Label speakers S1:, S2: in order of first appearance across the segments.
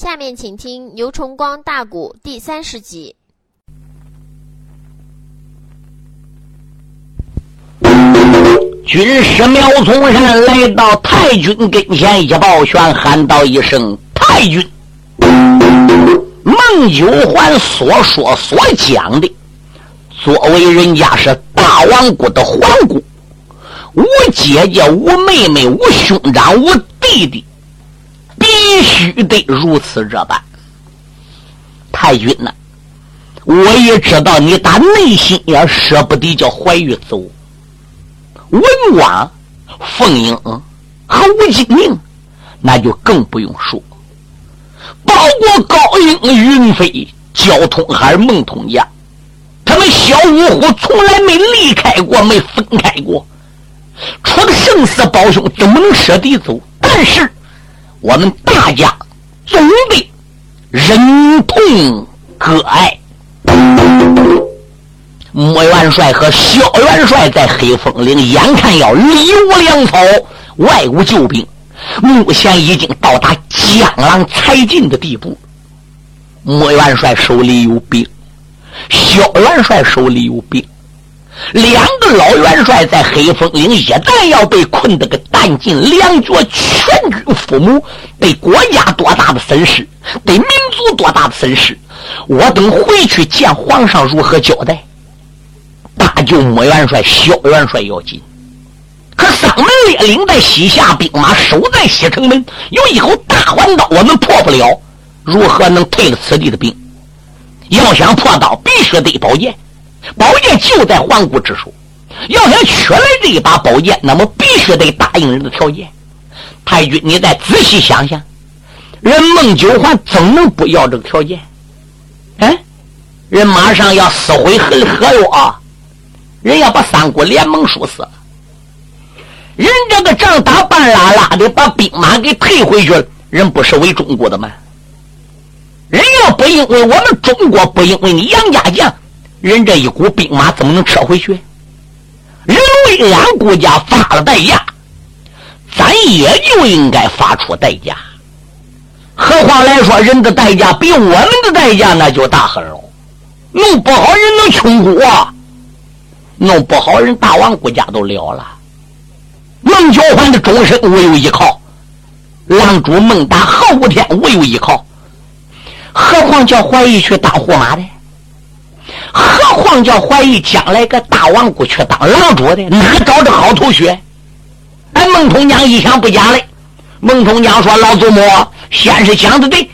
S1: 下面请听牛崇光大鼓第三十集。
S2: 军师苗从山来到太君跟前，一抱拳，喊道一声：“太君！”孟九环所说所讲的，作为人家是大王国的皇姑，我姐姐、我妹妹、我兄长、我弟弟，必须得如此这般。太君呐，我也知道你打内心也舍不得叫怀玉走。文王、凤英和吴金明，那就更不用说。包括高英、云飞、交通还是孟通家，他们小五虎从来没离开过，没分开过。除了生死胞兄，怎么能舍得走？但是我们大家总得忍痛割爱。穆元帅和萧元帅在黑风岭，眼看要力无粮草，外无救兵，目前已经到达江郎才尽的地步。穆元帅手里有兵，萧元帅手里有兵，两个老元帅在黑风岭，一旦要被困得个弹尽粮绝，全军覆没，对国家多大的损失，对民族多大的损失，我等回去见皇上如何交代？大舅母元帅、小元帅要紧，可丧门列领在西夏，兵马守在西城门，有一口大环刀，我们破不了，如何能退了此地的兵？要想破刀，必须得宝剑，宝剑就在皇姑之手。要想取来这一把宝剑，那么必须得答应人的条件。太君，你再仔细想想，人孟九环怎能不要这个条件？哎，人马上要撕毁河河哟啊！人要把三国联盟输死了，人这个仗打半拉拉的，把兵马给退回去了。人不是为中国的吗？人要不因为我们中国，不因为你杨家将，人这一股兵马怎么能撤回去？人为俺国家发了代价，咱也就应该发出代价。何况来说，人的代价比我们的代价那就大很了。弄不好人能穷苦啊！弄不好，人大王国家都了了。孟九环的终身无有依靠，狼主孟达、何无天无有依靠，何况叫怀疑去当驸马的？何况叫怀疑将来个大王国去当狼主的？哪找着好头绪？哎，孟通江一想不假嘞。孟通江说：“老祖母，先是讲的对，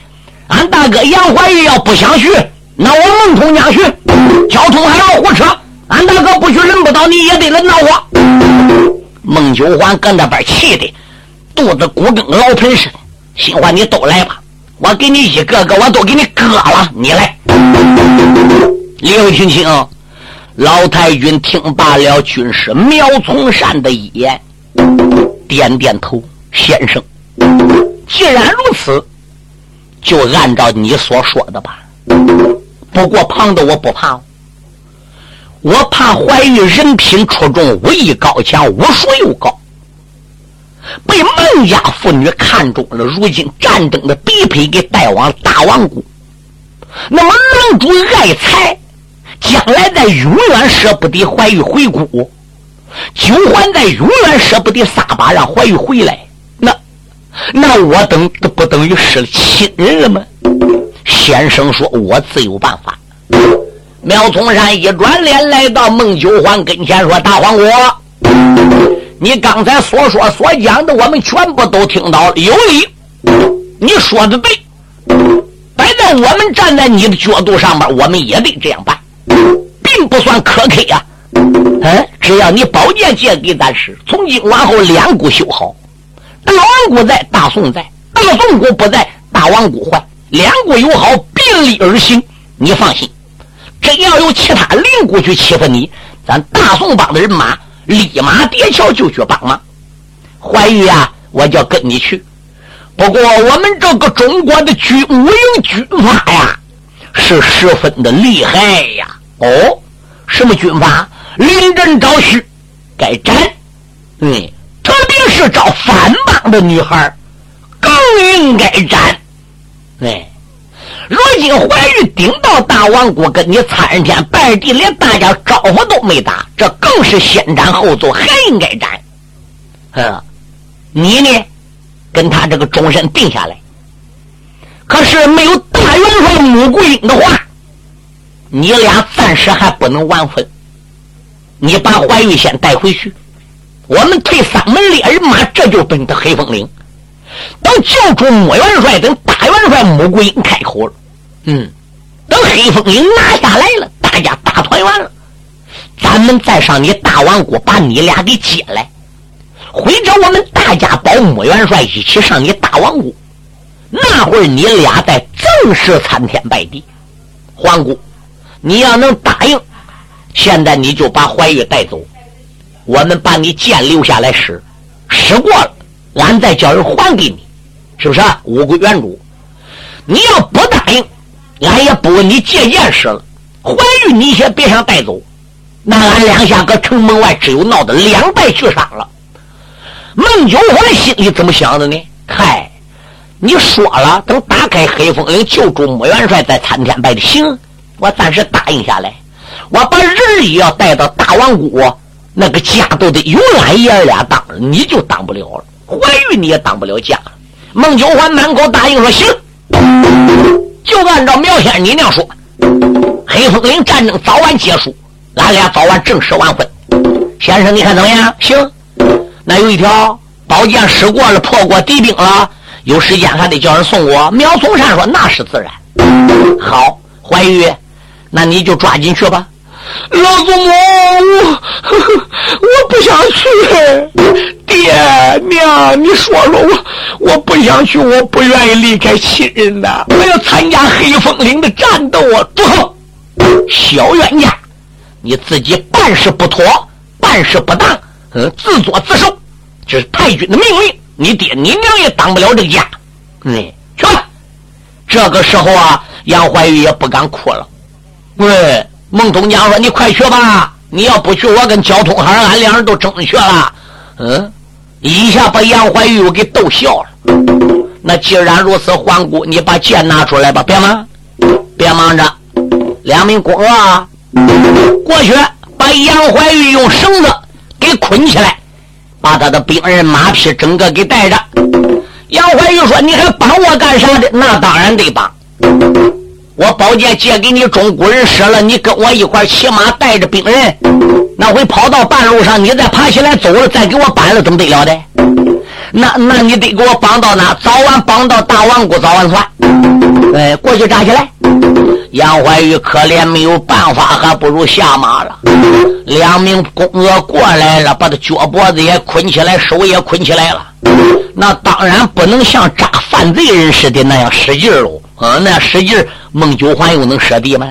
S2: 俺大哥杨怀玉要不想去，那我孟通江去，交通还要胡车。”俺大哥不去轮不到，你也得轮到我。孟九环搁那边气的肚子鼓跟老盆似的，心话你都来吧，我给你一个个我都给你割了，你来。李位听清，老太君听罢了军师苗从山的一言，点点头，先生，既然如此，就按照你所说的吧。不过旁的我不怕。我怕怀玉人品出众，武艺高强，武术又高，被孟家妇女看中了。如今战争的必配给带往大王国，那么狼主爱财，将来再永远舍不得怀玉回国，九环再永远舍不得撒把让怀玉回来，那那我等不等于失了亲人了吗？先生说，我自有办法。苗从山一转脸来到孟九环跟前说：“大黄国，你刚才所说所讲的，我们全部都听到了，有理。你说的对，摆在我们站在你的角度上边，我们也得这样办，并不算苛刻呀。嗯，只要你宝剑借给咱使，从今往后两股修好，大王国在，大宋在；大宋国不在，大王国坏，两股友好并力而行。你放心。”真要有其他邻国去欺负你，咱大宋帮的人马立马叠桥就去帮忙。怀玉啊，我就跟你去。不过我们这个中国的军武营军法呀，是十分的厉害呀。哦，什么军法？临阵招婿，该斩。嗯，特别是招反帮的女孩，更应该斩。哎，今怀玉顶到大王国，跟你参天拜地，连大家招呼都没打，这更是先斩后奏，还应该斩。呃，你呢，跟他这个终身定下来。可是没有大元帅穆桂英的话，你俩暂时还不能完婚。你把怀玉先带回去，我们退三门猎人马，这就奔到黑风岭。等救出穆元帅，等大元帅穆桂英开口了，嗯，等黑风岭拿下来了，大家大团圆了，咱们再上你大王国把你俩给接来，或者我们大家保穆元帅一起上你大王国，那会儿你俩在正式参天拜地。皇姑，你要能答应，现在你就把怀玉带走，我们把你剑留下来使，使过了。俺再叫人还给你，是不是？啊五贵原主，你要不答应，俺也不问你借剑使了。怀玉，你先别想带走，那俺两下搁城门外只有闹得两败俱伤了。孟九环心里怎么想的呢？嗨，你说了，等打开黑风岭救助穆元帅，再参天拜的。行，我暂时答应下来。我把人也要带到大王谷，那个家都得由俺爷俩当，你就当不了了。怀玉你也当不了家，孟九环满口答应说行，就按照苗先生你那样说，黑风岭战争早晚结束，俺俩早晚正式完婚。先生你看怎么样？行，那有一条，宝剑使过了，破过敌兵了，有时间还得叫人送我。苗从山说那是自然。好，怀玉，那你就抓紧去吧。老祖母，我 我不想去。爹娘，你说说我，我不想去，我不愿意离开亲人呐。我要参加黑风岭的战斗啊！住口，小冤家，你自己办事不妥，办事不当，嗯，自作自受。这是太君的命令，你爹你娘也当不了这个家。嗯，去吧。这个时候啊，杨怀玉也不敢哭了。喂，孟东江说：“你快去吧，你要不去，我跟焦通海俺两人都争去了。”嗯。一下把杨怀玉给逗笑了。那既然如此，皇姑，你把剑拿出来吧，别忙，别忙着。两名宫娥过去把杨怀玉用绳子给捆起来，把他的兵人马匹整个给带着。杨怀玉说：“你还绑我干啥的？那当然得绑。我宝剑借给你中国人使了，你跟我一块骑马带着兵人。”那回跑到半路上，你再爬起来走了，再给我搬了，怎么得了的？那那你得给我绑到哪？早晚绑到大王谷，早晚算。哎，过去扎起来。杨怀玉可怜，没有办法，还不如下马了。两名公娥过来了，把他脚脖子也捆起来，手也捆起来了。那当然不能像扎犯罪人似的那样使劲喽。啊，那使劲，孟九环又能舍地吗？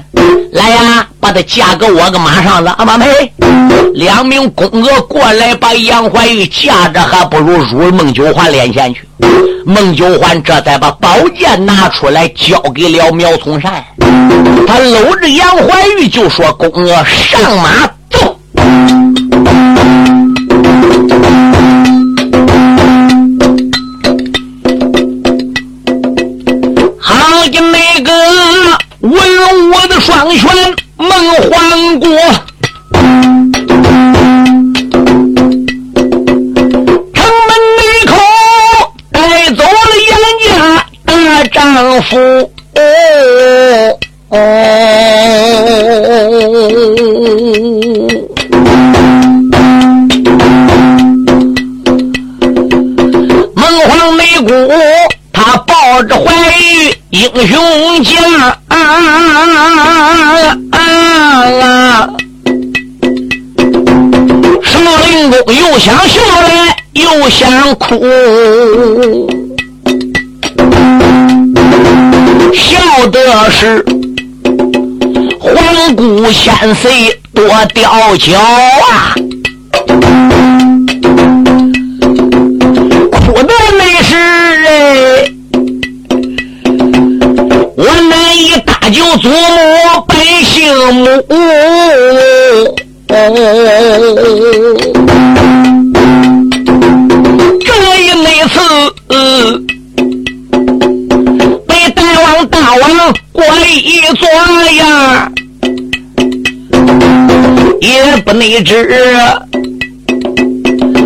S2: 来呀，把她嫁给我个马上子，阿妈呸！两名公娥过来，把杨怀玉架着，还不如入孟九环脸前去。孟九环这才把宝剑拿出来，交给了苗从善。他搂着杨怀玉就说：“公娥上马走。”文武的双全孟皇国，城门内口带走了杨家大丈夫。哦孟皇美姑，他抱着怀玉。英雄将，想笑来又想哭，笑的是皇姑千岁多吊脚啊，也不内知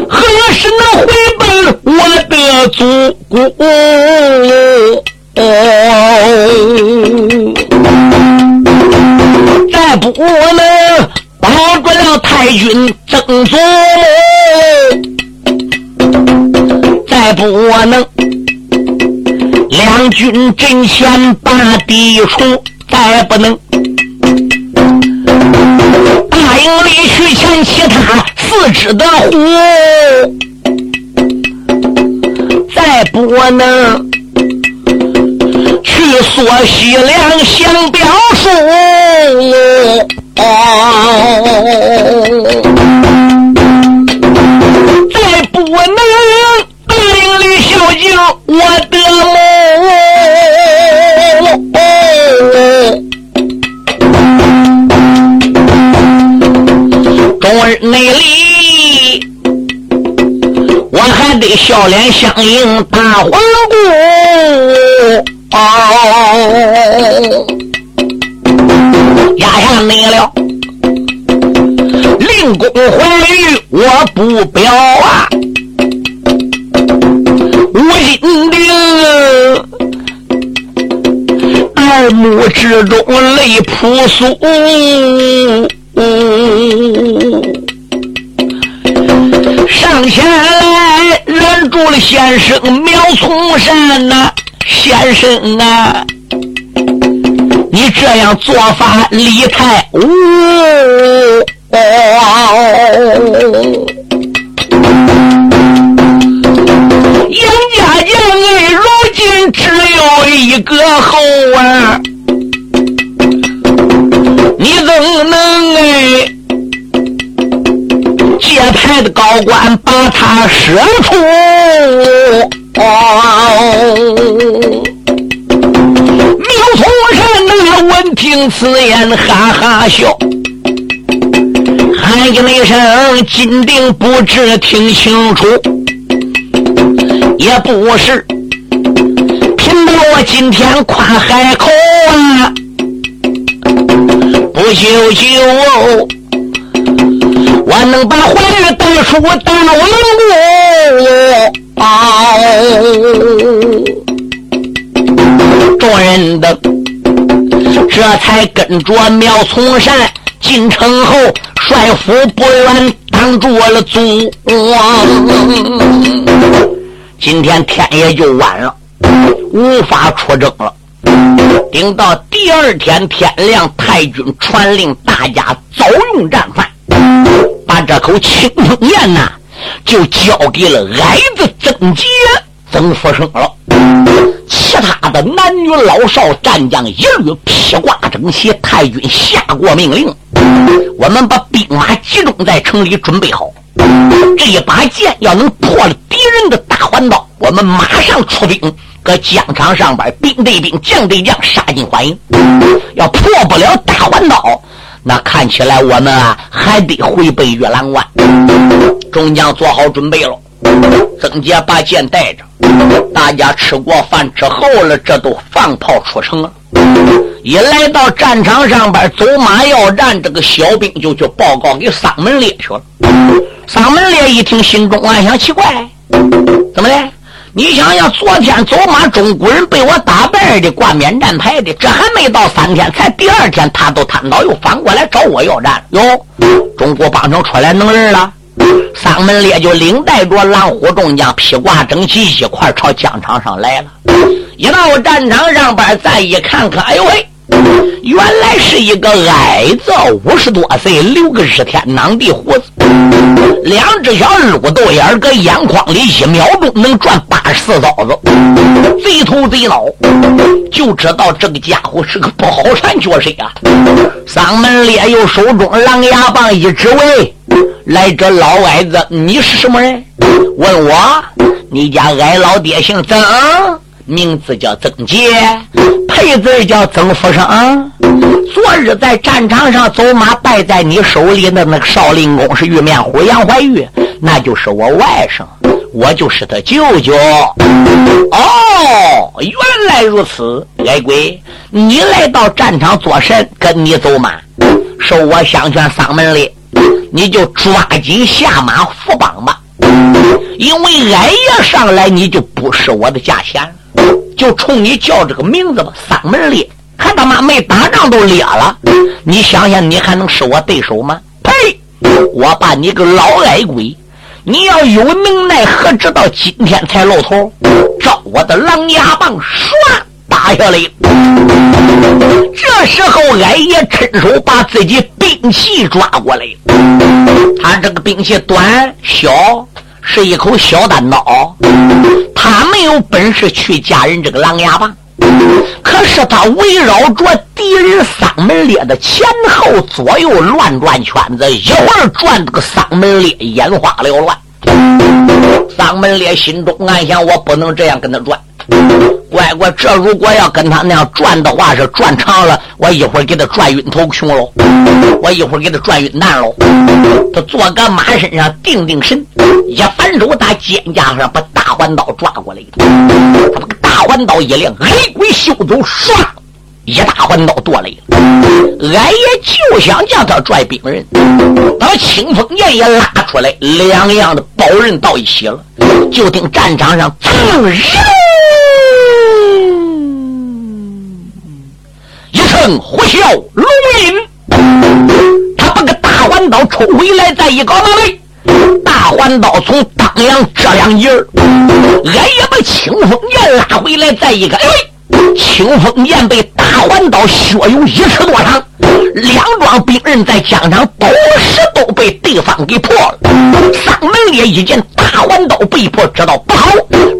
S2: 何时能回奔我的祖国。再不能保住了太君曾祖母，再不能。两军阵前把敌除，再不能去索西凉降表书，再不能大营里孝敬我的母。中日内里，笑脸相迎大皇姑。压下你了，令公怀玉我不表啊，无心的二目之中泪扑簌。上前住了先生苗从山呐，先生啊，你这样做法理太污。杨家将哎，如今只有一个后啊。你怎能哎？界牌的高官把他舍出？苗从山那闻听此言，哈哈笑，喊一声：“金定不知听清楚，也不是凭着我今天夸海口啊。”不久就，我能把怀玉带出大王国。众人的这才跟着苗从善进城后，帅府不远挡住了祖今天天也就晚了，无法出征了。等到第二天天亮，太君传令大家早用战饭，把这口清风宴呐，就交给了矮子曾杰、曾福生了。其他的男女老少战将一律披挂整齐。太君下过命令，我们把兵马集中在城里，准备好。这一把剑要能破了敌人的大环刀，我们马上出兵。搁疆场上边，兵对兵，将对将，杀进欢迎。要破不了大环刀，那看起来我们啊还得回北月兰关。众将做好准备了，曾杰把剑带着，大家吃过饭之后了，这都放炮出城了。一来到战场上边，走马要战，这个小兵就去报告给丧门烈去了。丧门烈一听，心中暗想：奇怪，怎么的？你想想，昨天走马中国人被我打败的，挂免战牌的，这还没到三天，才第二天，他都瘫倒，又反过来找我要战。哟，中国帮城出来能人了。三门烈就领带着狼虎众将，披挂整齐，一块朝疆场上来了。一到战场上边，再一看看，哎呦喂！原来是一个矮子，五十多岁，留个日天囊地胡子，两只小鹿豆眼搁眼眶里，一秒钟能转八十四刀子，贼头贼脑，就知道这个家伙是个不好缠角色啊！嗓门烈，又手中狼牙棒一指，喂，来这老矮子，你是什么人？问我，你家矮老爹姓曾。名字叫曾杰，配字叫曾福生。昨日在战场上走马败在你手里的那个少林公是玉面虎杨怀玉，那就是我外甥。我就是他舅舅。哦，原来如此，矮鬼，你来到战场做甚？跟你走马？受我相劝，丧门里，你就抓紧下马扶绑吧。因为俺爷上来，你就不是我的价钱，就冲你叫这个名字吧，嗓门裂。看他妈没打仗都裂了，你想想，你还能是我对手吗？呸！我把你个老矮鬼！你要有能耐，何直到今天才露头？照我的狼牙棒，唰打下来。这时候，矮爷伸手把自己兵器抓过来。他这个兵器短小，是一口小单刀。他没有本事去架人这个狼牙棒，可是他围绕着敌人嗓门烈的前后左右乱转圈子，一会儿转这个嗓门烈眼花缭乱。丧门烈心中暗想：我不能这样跟他转。乖乖，这如果要跟他那样转的话，是转长了，我一会儿给他转晕头穷喽，我一会儿给他转晕蛋喽。他坐个马身上定定神，一反手打肩胛上把大环刀抓过来，他把个大环刀一亮，黑鬼袖走，唰，一大环刀剁来了。俺也就想叫他拽兵人，把清风剑也拉出来，两样的宝刃到一起了，就听战场上噌。一声呼啸龙吟，他把个大环刀抽回来，再一搞马尾，大环刀从当阳这两截儿，俺也把清风剑拉回来，再一个，哎，清风剑被大环刀削有一尺多长，两桩兵刃在疆场同时都被对方给破了。上门烈一见大环刀被破，知道不好，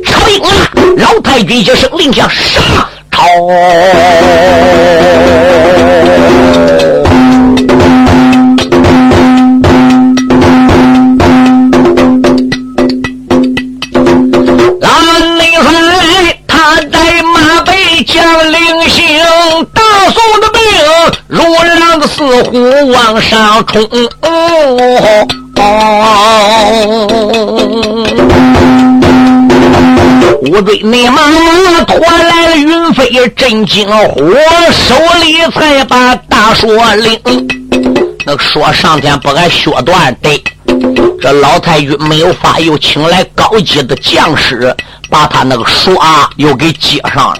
S2: 撤兵了。老太君一声令下，杀！朝，将领行，大宋的兵如狼似虎往上冲。乌堆内马拖来了云飞震惊火，手里才把大锁领。那个说上天不敢削断的，这老太君没有法，又请来高级的将士，把他那个锁又给接上了。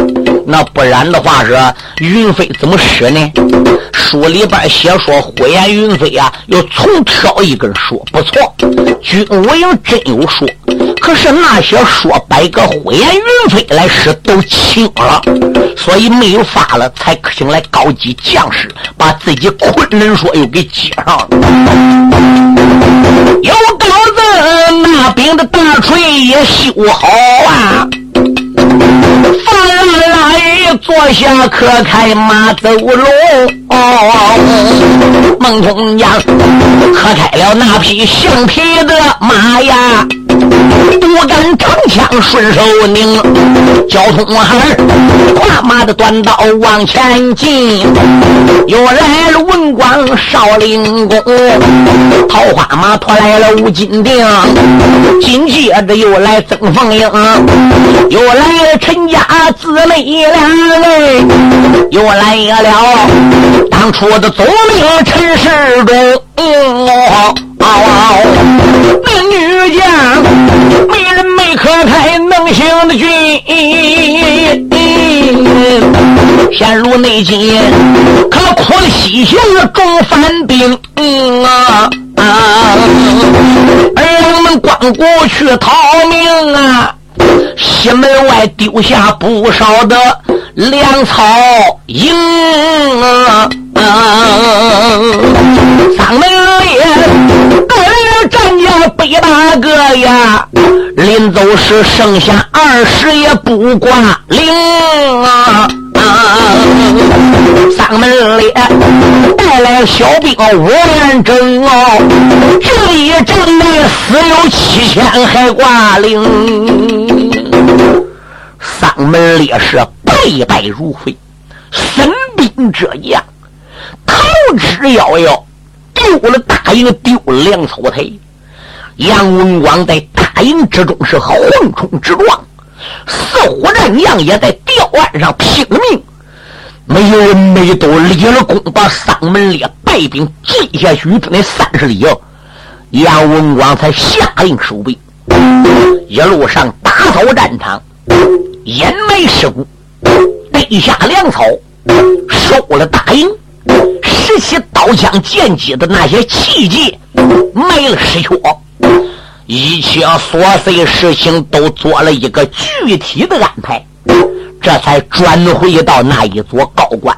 S2: 那不然的话是云飞怎么使呢？书里边写说火焰云飞呀，又重挑一根说，不错，军武营真有说。可是那些说摆个火焰云飞来使都轻了，所以没有法了，才请来高级将士，把自己昆仑说又给接上了。有高子那柄的大锤也修好啊。放任拉鱼坐下，可开马走龙。孟通江可开了那匹橡皮的马呀，不敢长枪顺手拧。交通孩跨马的短刀往前进，又来了文官少林公，桃花马拖来了吴金定，紧接着又来曾凤英，又来。陈家姊妹两位又来了，当初的总兵陈世忠，那女将没人没可开能行的军，陷入内奸，可苦了西行众反兵啊！儿郎们光顾去逃命啊！西门外丢下不少的粮草营啊！三门也带来了战将北大哥呀，临走时剩下二十也不挂零啊！三门里带来小兵五万整哦，这一阵内死有七千还挂零。丧门烈士败败如灰，身兵这样逃之夭夭，丢了大营，丢了粮草台。杨文广在大营之中是横冲直撞，似虎战将也在吊岸上拼命。没有人没都立了功，把丧门列败兵追下去之内三十里哦。杨文广才下令收兵，一路上打扫战场，掩埋尸骨，备下粮草，收了大营，拾起刀枪剑戟的那些器械，埋了尸壳，一切琐碎事情都做了一个具体的安排。这才转回到那一座高官，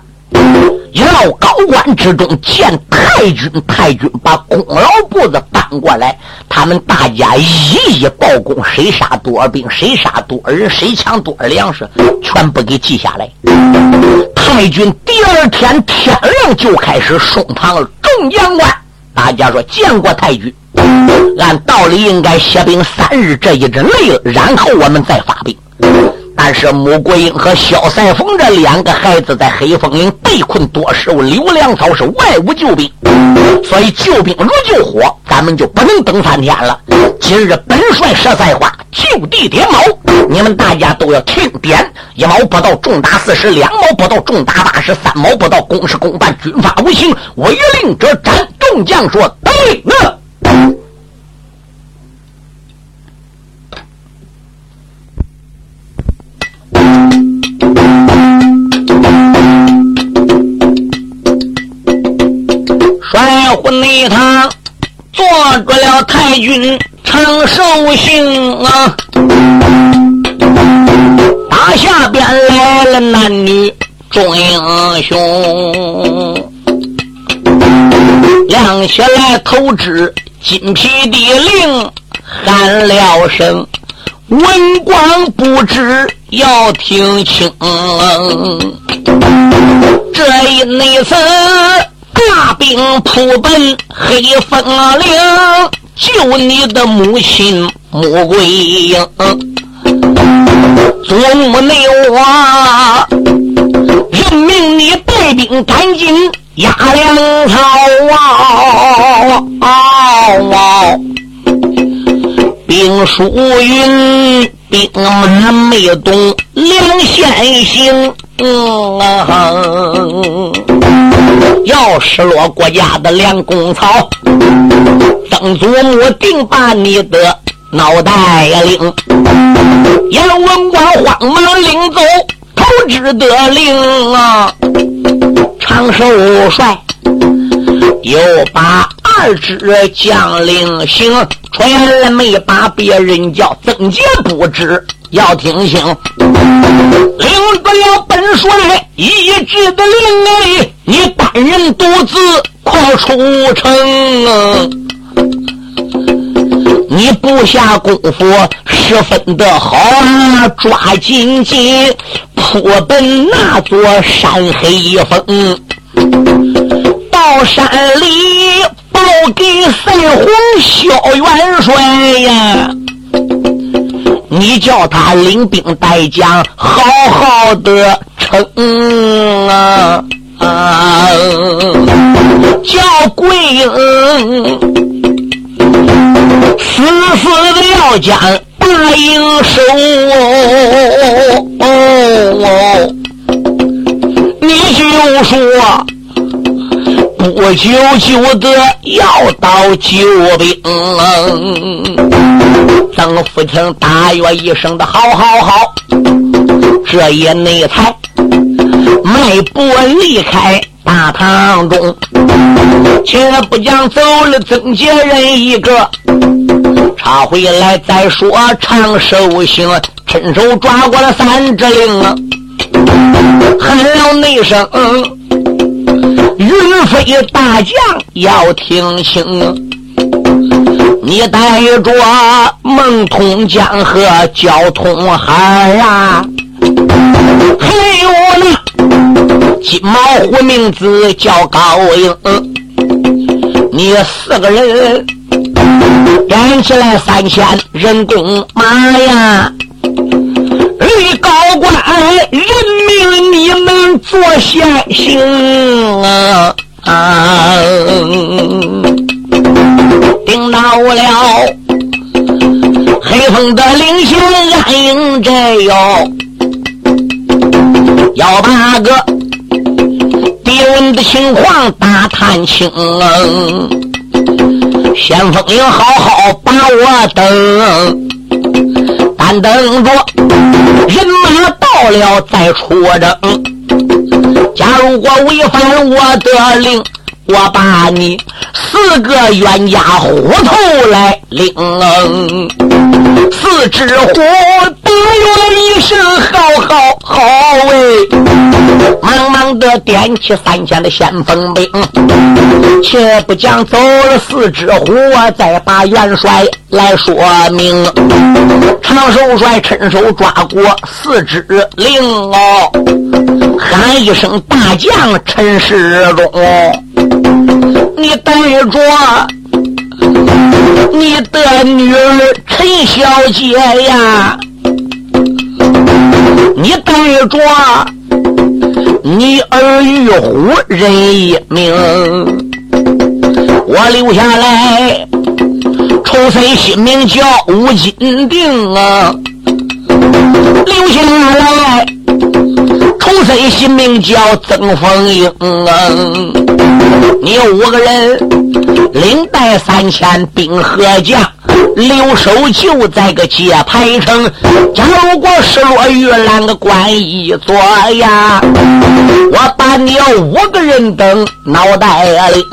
S2: 一到高官之中见太君，太君把功劳簿子搬过来，他们大家一一报功，谁杀多少兵，谁杀多少人，谁抢多少粮食，全部给记下来。太君第二天天亮就开始送堂众将官，大家说见过太君，按道理应该歇兵三日，这一阵累了，然后我们再发兵。但是穆桂英和萧赛凤这两个孩子在黑风岭被困多时，刘粮草是外无救兵，所以救兵如救火，咱们就不能等三天了。今日本帅说赛话，就地点卯，你们大家都要听点：一毛不到，重打四十；两毛不到，重打八十；三毛不到，公事公办，军法无情。违令者斩。众将说：对了。内堂坐着了太君长寿星啊，大下边来了男女众英雄，亮起来头枝金皮的令喊了声。文官不知要听清，这一内次大兵扑奔黑风岭，救你的母亲穆桂英。祖母内我任命你带兵赶紧压粮草啊！兵书云，兵门没动，粮先行。嗯啊要失落国家的粮公草，曾祖母定把你的脑袋领。杨文广慌忙领走头旨得令啊，长寿帅又把。二支将领行，传来没把别人叫，曾杰不知要听清。领不了本帅一支的令，你单人独自快出城。你不下功夫十分的好啊，抓紧紧扑奔那座山黑峰，到山里。报给三皇萧元帅呀！你叫他领兵带将，好好的称啊！叫桂英死死的要将大营收。你就说。不久就得要到救兵，曾福清大约一声的好好好，这也内才迈步离开大堂中，且不讲走了曾杰人一个，查回来再说长寿星伸手抓过了三支令，喊了那声。云飞大将要听清，你带着孟通江和交通海啊，还有那金毛虎名字叫高英，你四个人赶起来三千人工马呀！官，任命你们做先行啊！啊定到了黑风的领袖安营寨哟，要把个敌人的情况打探清。先锋营好好把我等。等着人马到了再出征。假如我违反我的令，我把你四个冤家虎头来领。四只虎大约一声好好好喂，忙忙的点起三千的先锋兵。且不讲走了四只虎，再把元帅来说明。长手帅趁手抓过四只灵哦，喊一声大将陈世忠，你带着你的女儿陈小姐呀，你带着你儿玉虎人一名，我留下来，抽身新名叫吴金定啊，留下来，抽身新名叫曾凤英啊，你五个人。领带三千兵和将，留守就在个界牌城。假如果失落玉兰个关一座呀，我把你五个人等脑袋里。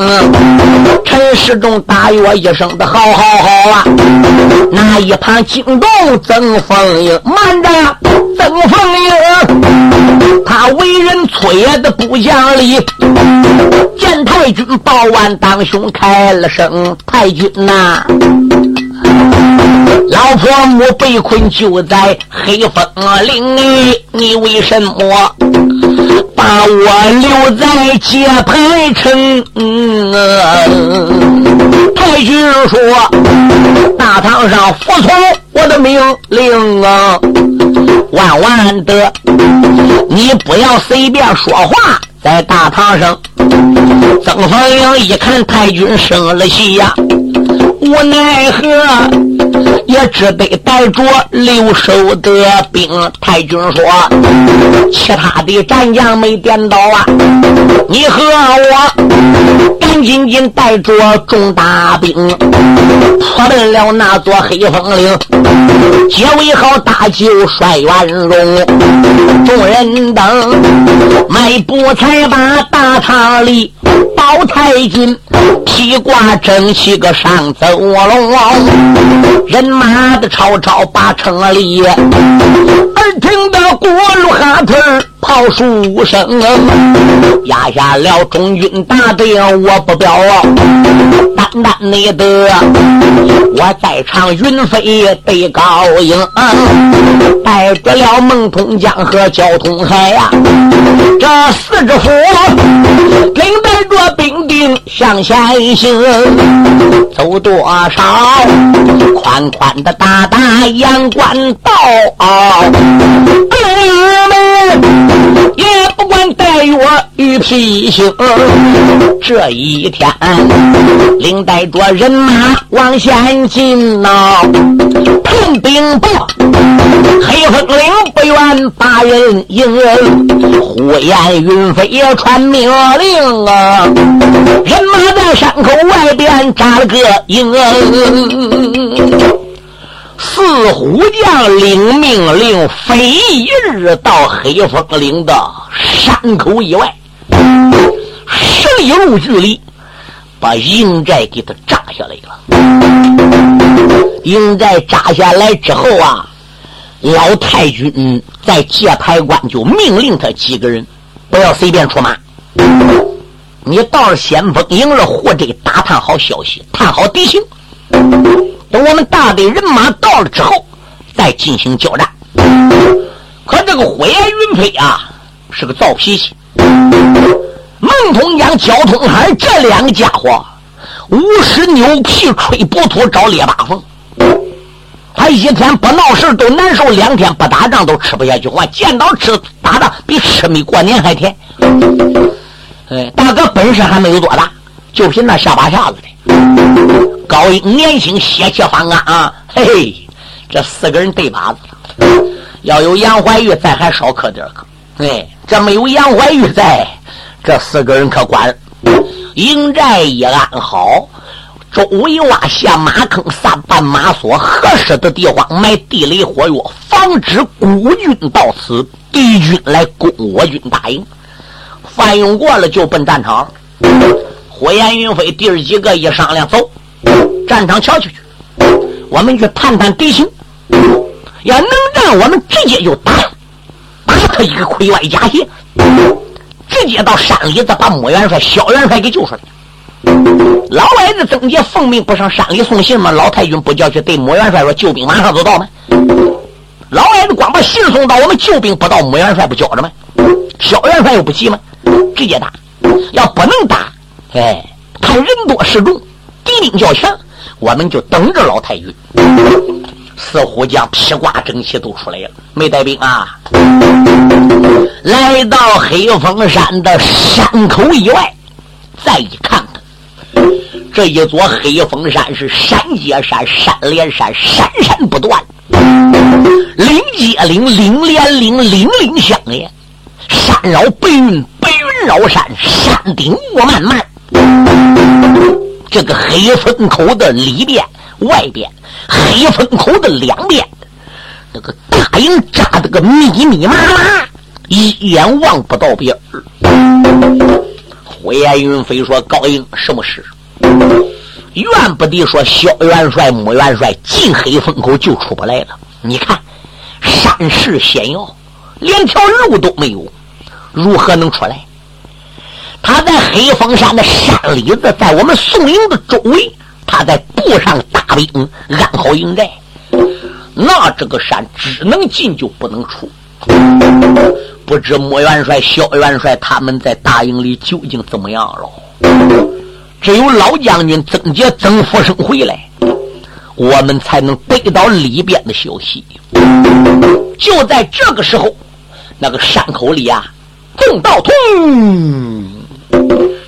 S2: 陈世忠大约一声的好好好啊！那一旁惊动曾凤英，慢着，曾凤英，他为人粗野的不讲理。见太君报完当胸开了声，太君呐，老婆母被困就在黑风岭里，你为什么把我留在界牌城？太君说，大堂上服从我的命令啊，万万的，你不要随便说话。在大堂上，曾凤英一看太君生了气呀，无奈何也只得带着留守的兵。太君说：“其他的战将没点到啊，你和我赶紧紧带着众大兵，破奔了那座黑风岭，结为好大舅帅元龙。众人等迈步才。”把大堂里包太君披挂整齐个上卧龙，人马的吵吵把城里，耳听得锅炉哈腿炮数声，下了中军大队，我不表，单单你的，我在唱云飞得高英，带着了孟通江和焦通海呀，这四只虎领带着兵丁向前行，走多少宽宽的大大阳关道。也不管待我与皮星，这一天。领带着人马往前进呐，屯兵报黑风岭不远把人迎，呼延云飞也传命令啊，人马在山口外边扎了个营。四虎将领命令，飞一日到黑风岭的山口以外，十里路距离，把营寨给他扎下来了。营寨扎下来之后啊，老太君在界牌关就命令他几个人不要随便出马。你到了先锋营了，或者打探好消息，探好敌情。等我们大队人马到了之后，再进行交战。可这个火焰云飞啊，是个躁脾气。孟通江、焦通海这两个家伙，无事扭皮吹不脱找列八凤。他一天不闹事都难受，两天不打仗都吃不下去。我见到吃打仗比吃米过年还甜。哎，大哥本事还没有多大，就凭那下巴下子的。高英年轻，血气方刚啊！嘿嘿，这四个人对把子了。要有杨怀玉在，还少磕点儿哎，这没有杨怀玉在，这四个人可管。营寨一安好，周围挖下马坑，撒绊马索，合适的地方埋地雷火药，防止孤军到此，敌军来攻我军大营。翻用过了就奔战场。火焰云飞弟儿几个一商量，走，战场瞧瞧去，我们去探探敌情。要能战，我们直接就打，打他一个盔外假鞋，直接到山里再把穆元帅、小元帅给救出来。老矮子曾杰奉命不上山里送信吗？老太君不叫去对穆元帅说：“救兵马上就到吗？”老矮子光把信送到，我们救兵不到，穆元帅不交着吗？小元帅又不急吗？直接打。要不能打，哎，看人多势众，敌兵较强，我们就等着老太君。四虎将披挂整齐都出来了，没带兵啊！来到黑风山的山口以外，再一看看，这一座黑风山是山接山，山连山，山山不断，岭接岭，岭连岭，岭岭相连，山绕白云，白云绕山，山顶雾漫漫。这个黑风口的里边、外边。黑风口的两边，那个大营扎的个密密麻麻，一眼望不到边儿。火焰云飞说：“高英，什么事？怨不得说萧元帅、穆元帅进黑风口就出不来了。你看，山势险要，连条路都没有，如何能出来？他在黑风山的山里子，在我们宋营的周围。”他在布上大兵安好营寨，那这个山只能进就不能出。不知莫元帅、萧元帅他们在大营里究竟怎么样了？只有老将军曾杰、曾福生回来，我们才能得到里边的消息。就在这个时候，那个山口里啊，碰到通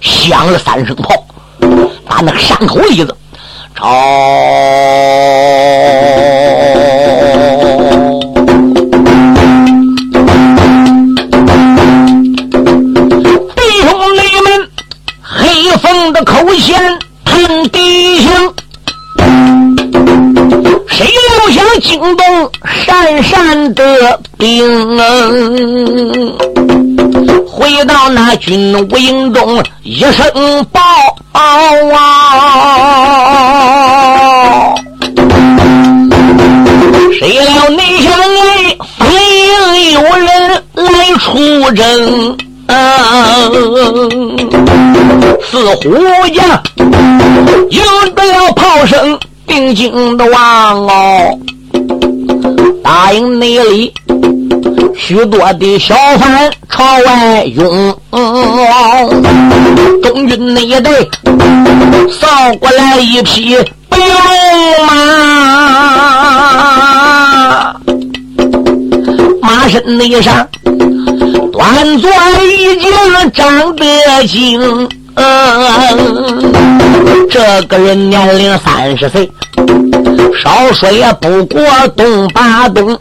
S2: 响了三声炮，把那个山口里子。朝弟兄你们，黑风的口弦谈敌情，谁料想惊动闪闪的兵？回到那军务营中，一声报啊！谁料内乡内反应有人来出征，似乎将应得了炮声，定睛的望哦，大营内里。许多的小贩朝外涌，中军那一队扫过来一匹白龙马，马身那上端坐一将长得精。这个人年龄三十岁，少说也不过东八东。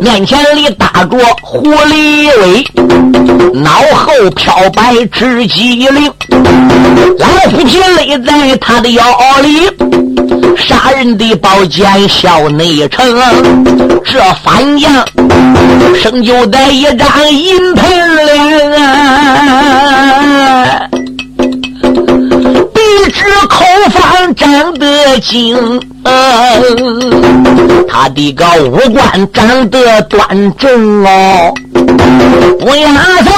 S2: 面前里打着狐狸尾，脑后飘白直机灵，老虎皮勒在他的腰里，杀人的宝剑笑内城。这反将生就带一张银盆脸啊！这口饭长得精，他的个五官长得端正哦，不亚在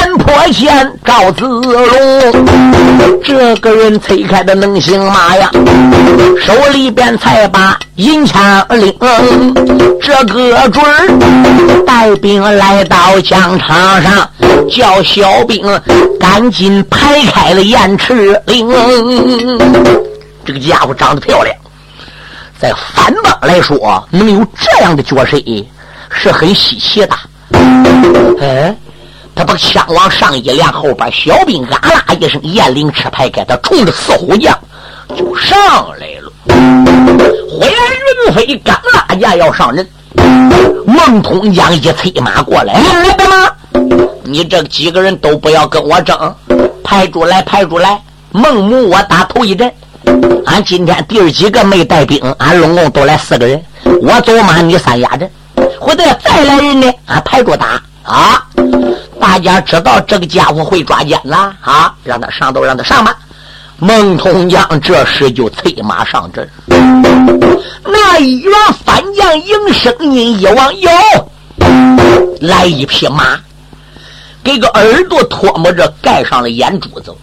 S2: 承办破剑赵子龙。这个人催开的能行吗呀？手里边才把银枪领，这个准儿带兵来到疆场上，叫小兵赶紧排开了燕翅岭。这个家伙长得漂亮，在反帮来说，能有这样的角色是很稀奇的。哎，他把枪往上一亮，后边小兵啊啦一声，雁翎车排开，他冲着四虎将就上来了。火焰云飞刚拉架要上阵，孟通江一催马过来，来干嘛？你这几个人都不要跟我争，排出来，排出来！孟母我打头一阵，俺今天弟儿几个没带兵，俺拢共都来四个人，我走马，你三压阵。或者再来人呢，俺排着打啊！大家知道这个家伙会抓奸了啊！让他上都让他上吧。孟通江这时就催马上阵，那一员反将应声音一望，哟，来一匹马，给个耳朵唾沫着盖上了眼珠子，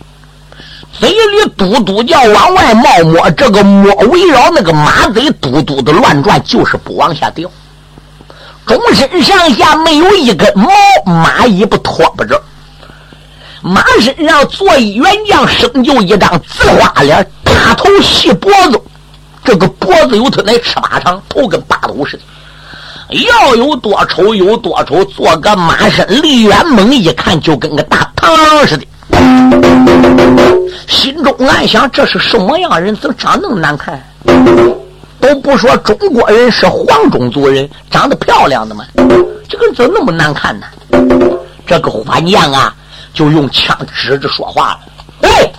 S2: 嘴里嘟嘟叫往外冒沫，这个沫围绕那个马嘴嘟嘟的乱转，就是不往下掉。终身上下没有一根毛，马衣不脱不着。马身上坐一员将，生就一张紫花脸，大头细脖子，这个脖子有他那尺八长，头跟八斗似的。要有多丑有多丑，坐个马身离远猛一看就跟个大螳螂似的。心中暗想：这是什么样人？怎么长那么难看？都不说中国人是黄种族人，长得漂亮的吗？这个人怎么那么难看呢？这个反将啊，就用枪指着说话了：“哎，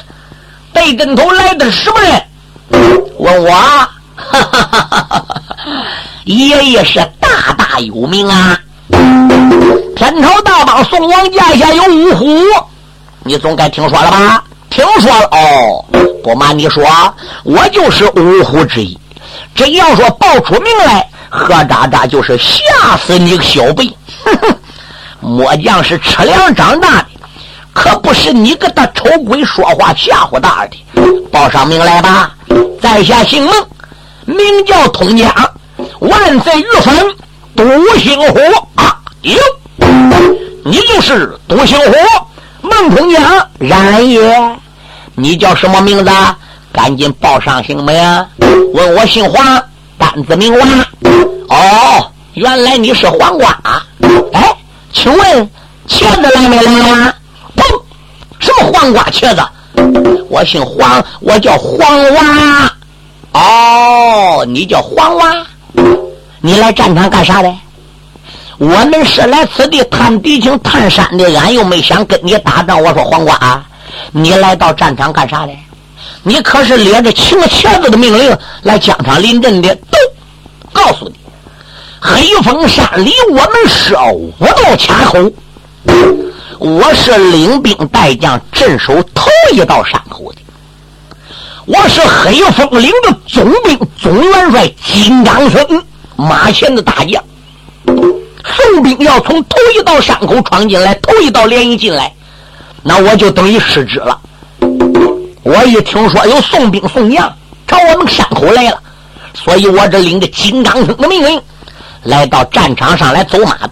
S2: 背跟头来的什么人？问我？哈哈哈哈爷爷是大大有名啊！天朝大邦宋王驾下有五虎，你总该听说了吧？听说了哦。不瞒你说，我就是五虎之一。”真要说报出名来，何渣渣就是吓死你个小辈！哼哼，末将是吃粮长大的，可不是你个大丑鬼说话吓唬大的。报上名来吧，在下姓孟，名叫通江，万岁御封独行虎啊！哟，你就是独行虎孟通江，然也。你叫什么名字？赶紧报上姓名。问我姓黄，单字名王。哦，原来你是黄瓜。哎，请问茄子来没来呀？砰！什么黄瓜茄子？我姓黄，我叫黄娃。哦，你叫黄娃。你来战场干啥的？我们是来此地探敌情、探山的。俺又没想跟你打仗。我说黄瓜，你来到战场干啥的？你可是领着秦茄子的命令来疆场临阵的？都告诉你，黑风山离我们是五道卡口，我是领兵带将镇守头一道山口的。我是黑风岭的总兵总元帅金刚森马前的大将。宋兵要从头一道山口闯进来，头一道连营进来，那我就等于失职了。我一听说有宋兵宋将朝我们山口来了，所以我这领着金刚僧的命令，来到战场上来走马的。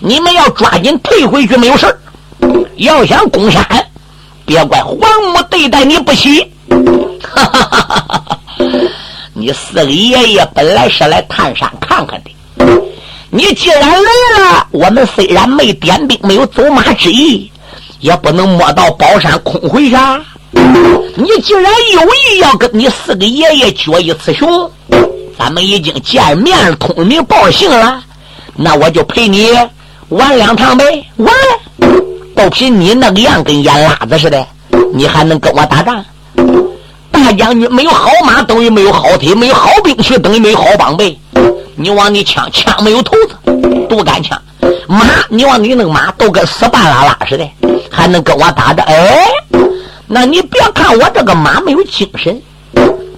S2: 你们要抓紧退回去，没有事要想攻山，别怪皇母对待你不喜。哈哈哈哈哈！你四个爷爷本来是来探山看看的，你既然来了，我们虽然没点兵，没有走马之意，也不能摸到宝山空回去。你既然有意要跟你四个爷爷决一雌雄，咱们已经见面通明报信了，那我就陪你玩两趟呗。玩，都凭你那个样跟眼拉子似的，你还能跟我打仗？大将军没有好马，等于没有好腿；没有好兵器，等于没有好帮备。你往你枪，枪没有头子，独杆枪；马，你往你那个马，都跟死半拉拉似的，还能跟我打的？哎。那你别看我这个马没有精神，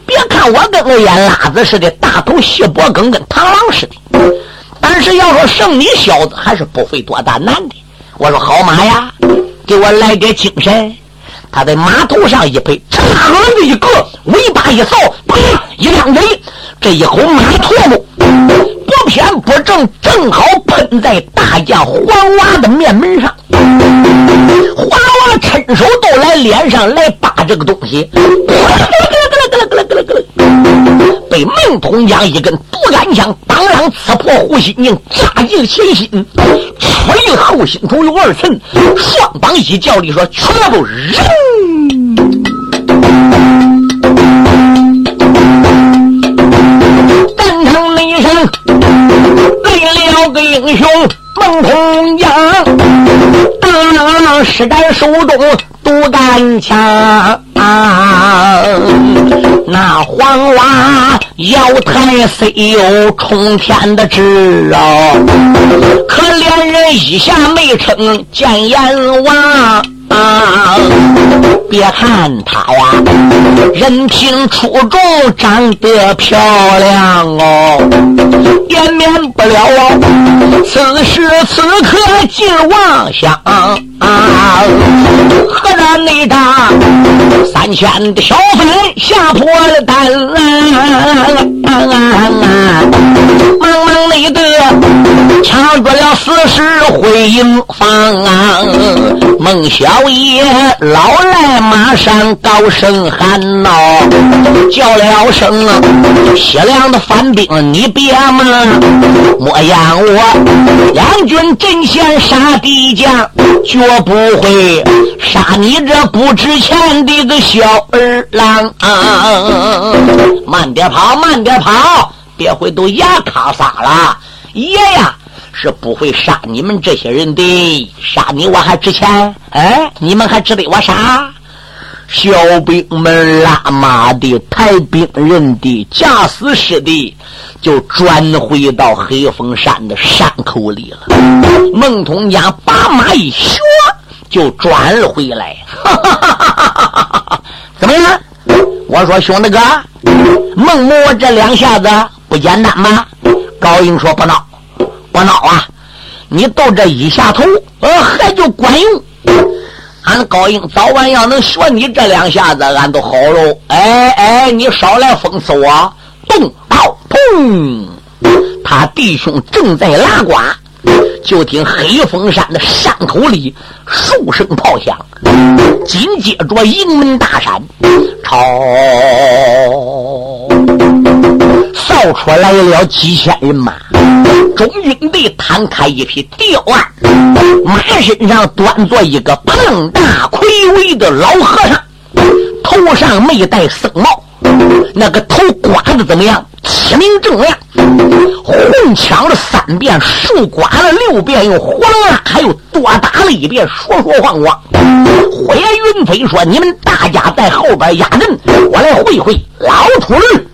S2: 别看我跟个烟拉子似的，大头细脖梗跟螳螂似的，但是要说胜你小子还是不费多大难的。我说好马呀，给我来点精神。他在马头上一拍，哧的一个尾巴一扫，啪一亮嘴，这一口马唾沫不偏不正，正好喷在大将黄娃的面门上。黄娃趁手都来脸上来扒这个东西，被孟通江一根独杆枪当啷刺破胡心镜，扎进前心，出令后心中有二寸，双膀一叫力说：“全部扔！”为。了个英雄孟通阳，当啷啷施展手中独杆枪。那黄娃腰台虽有冲天的志哦，可怜人一下没成见阎王。啊！别看他呀，人品出众，长得漂亮哦，也免不了此时此刻尽妄想啊！何然内大三千的小粉吓破了胆，忙忙内得抢住了四十回营房啊！孟小。老爷老来马上高声喊闹，叫了声啊，西凉的反兵你别骂，莫让我两军阵前杀敌将，绝不会杀你这不值钱的个小儿郎。慢点跑，慢点跑，别回头牙卡撒了，爷呀！是不会杀你们这些人的，杀你我还值钱？哎，你们还值得我杀？小兵们拉马的、抬兵人的、驾死尸的，就转回到黑风山的山口里了。孟通家把马一学，就转了回来。哈哈哈怎么样？我说兄弟哥，孟母这两下子不简单吗？高英说不闹。不闹啊！你到这一下头，呃，还就管用。俺高英早晚要能学你这两下子，俺都好喽。哎哎，你少来讽刺我！动刀，砰！他弟兄正在拉呱，就听黑风山的山口里数声炮响，紧接着营门大闪，朝。扫出来了几千人马，中军队摊开一匹吊鞍，马身上端坐一个胖大魁伟的老和尚，头上没戴僧帽，那个头刮的怎么样？清明正亮，混抢了三遍，竖刮了六遍，又火了还有多打了一遍，说说晃晃。火焰云飞说：“你们大家在后边压阵，我来会会老秃驴。”